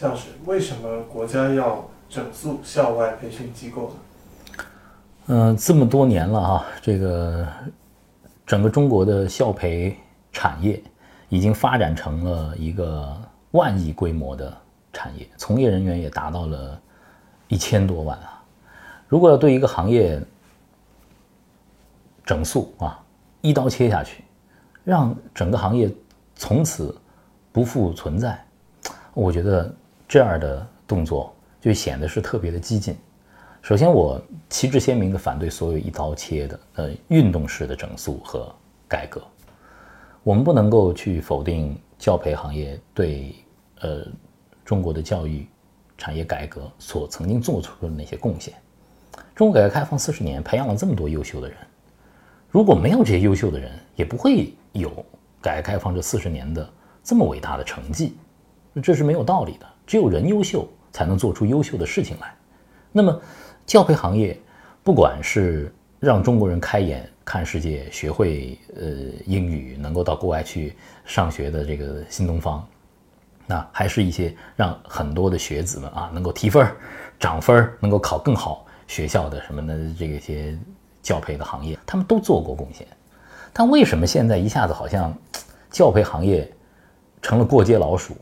教师，为什么国家要整肃校外培训机构呢？嗯，这么多年了哈，这个整个中国的校培产业已经发展成了一个万亿规模的产业，从业人员也达到了一千多万啊。如果要对一个行业整肃啊，一刀切下去，让整个行业从此不复存在，我觉得这样的动作就显得是特别的激进。首先，我旗帜鲜明地反对所有一刀切的呃运动式的整肃和改革。我们不能够去否定教培行业对呃中国的教育产业改革所曾经做出的那些贡献。中国改革开放四十年，培养了这么多优秀的人。如果没有这些优秀的人，也不会有改革开放这四十年的这么伟大的成绩，这是没有道理的。只有人优秀，才能做出优秀的事情来。那么，教培行业，不管是让中国人开眼看世界、学会呃英语，能够到国外去上学的这个新东方，那还是一些让很多的学子们啊能够提分儿、涨分儿，能够考更好学校的什么的这些。教培的行业，他们都做过贡献，但为什么现在一下子好像教培行业成了过街老鼠，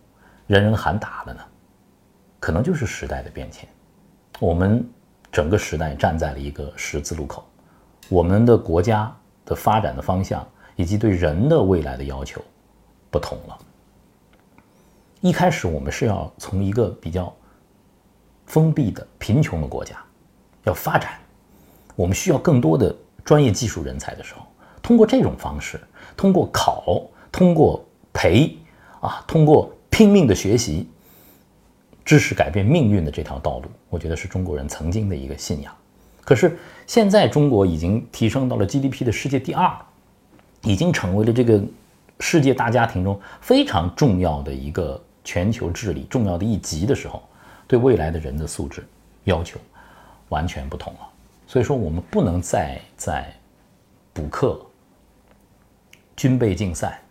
人人喊打了呢？可能就是时代的变迁，我们整个时代站在了一个十字路口，我们的国家的发展的方向以及对人的未来的要求不同了。一开始我们是要从一个比较封闭的贫穷的国家要发展。我们需要更多的专业技术人才的时候，通过这种方式，通过考，通过培，啊，通过拼命的学习，知识改变命运的这条道路，我觉得是中国人曾经的一个信仰。可是现在中国已经提升到了 GDP 的世界第二，已经成为了这个世界大家庭中非常重要的一个全球治理重要的一极的时候，对未来的人的素质要求完全不同了。所以说，我们不能再在补课、军备竞赛、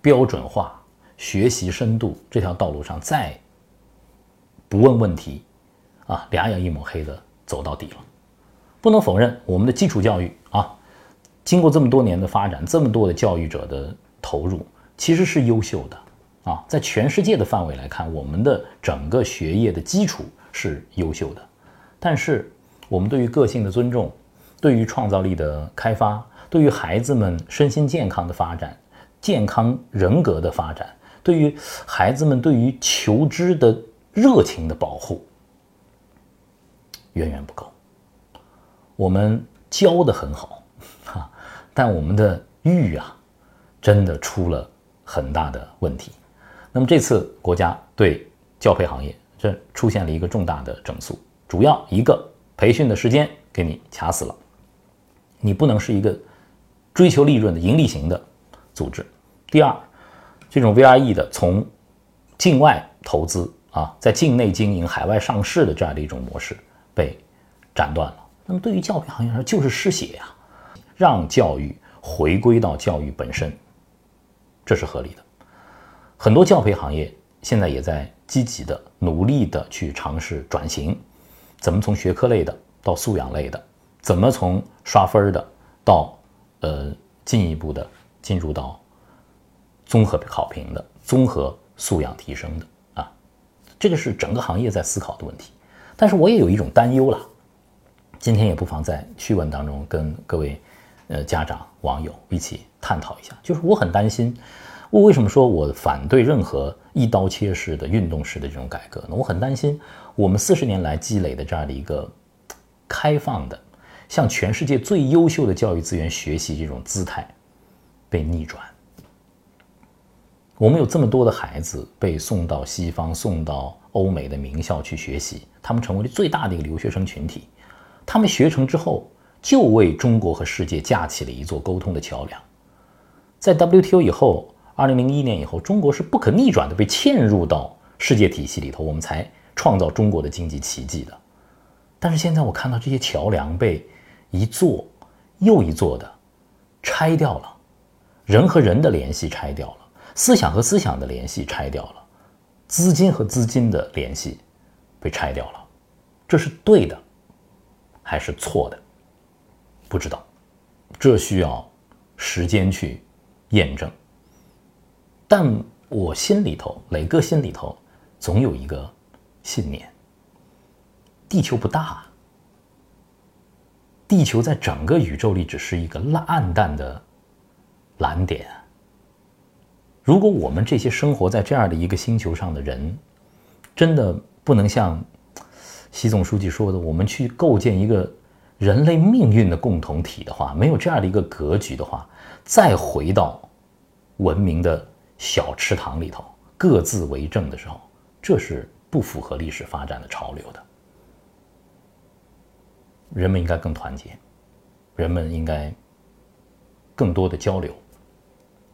标准化、学习深度这条道路上再不问问题，啊，两眼一抹黑的走到底了。不能否认，我们的基础教育啊，经过这么多年的发展，这么多的教育者的投入，其实是优秀的啊。在全世界的范围来看，我们的整个学业的基础是优秀的，但是。我们对于个性的尊重，对于创造力的开发，对于孩子们身心健康的发展、健康人格的发展，对于孩子们对于求知的热情的保护，远远不够。我们教的很好，哈，但我们的育啊，真的出了很大的问题。那么这次国家对教培行业这出现了一个重大的整肃，主要一个。培训的时间给你卡死了，你不能是一个追求利润的盈利型的组织。第二，这种 VRE 的从境外投资啊，在境内经营、海外上市的这样的一种模式被斩断了。那么对于教培行业来说，就是失血呀，让教育回归到教育本身，这是合理的。很多教培行业现在也在积极的、努力的去尝试转型。怎么从学科类的到素养类的？怎么从刷分的到呃进一步的进入到综合考评的、综合素养提升的啊？这个是整个行业在思考的问题。但是我也有一种担忧了，今天也不妨在趣闻当中跟各位呃家长网友一起探讨一下。就是我很担心，我为什么说我反对任何一刀切式的运动式的这种改革呢？我很担心。我们四十年来积累的这样的一个开放的，向全世界最优秀的教育资源学习这种姿态被逆转。我们有这么多的孩子被送到西方、送到欧美的名校去学习，他们成为了最大的一个留学生群体。他们学成之后，就为中国和世界架起了一座沟通的桥梁。在 WTO 以后，二零零一年以后，中国是不可逆转的被嵌入到世界体系里头，我们才。创造中国的经济奇迹的，但是现在我看到这些桥梁被一座又一座的拆掉了，人和人的联系拆掉了，思想和思想的联系拆掉了，资金和资金的联系被拆掉了，这是对的还是错的？不知道，这需要时间去验证。但我心里头，磊哥心里头，总有一个信念：地球不大，地球在整个宇宙里只是一个暗淡的蓝点。如果我们这些生活在这样的一个星球上的人，真的不能像习总书记说的，我们去构建一个人类命运的共同体的话，没有这样的一个格局的话，再回到文明的小池塘里头各自为政的时候，这是不符合历史发展的潮流的。人们应该更团结，人们应该更多的交流，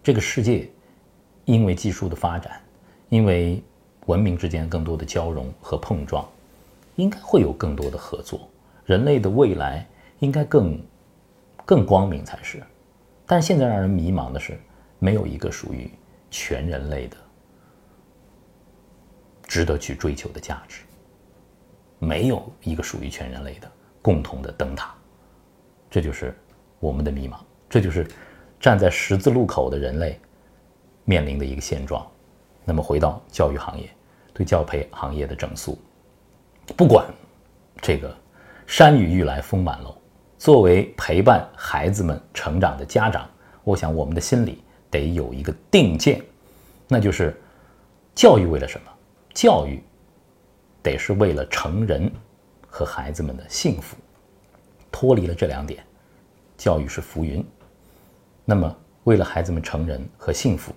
这个世界。因为技术的发展，因为文明之间更多的交融和碰撞，应该会有更多的合作。人类的未来应该更更光明才是。但现在让人迷茫的是，没有一个属于全人类的值得去追求的价值，没有一个属于全人类的共同的灯塔。这就是我们的迷茫，这就是站在十字路口的人类。面临的一个现状，那么回到教育行业，对教培行业的整肃，不管这个山雨欲来风满楼，作为陪伴孩子们成长的家长，我想我们的心里得有一个定见，那就是教育为了什么？教育得是为了成人和孩子们的幸福，脱离了这两点，教育是浮云。那么为了孩子们成人和幸福。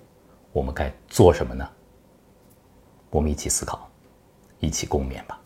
我们该做什么呢？我们一起思考，一起共勉吧。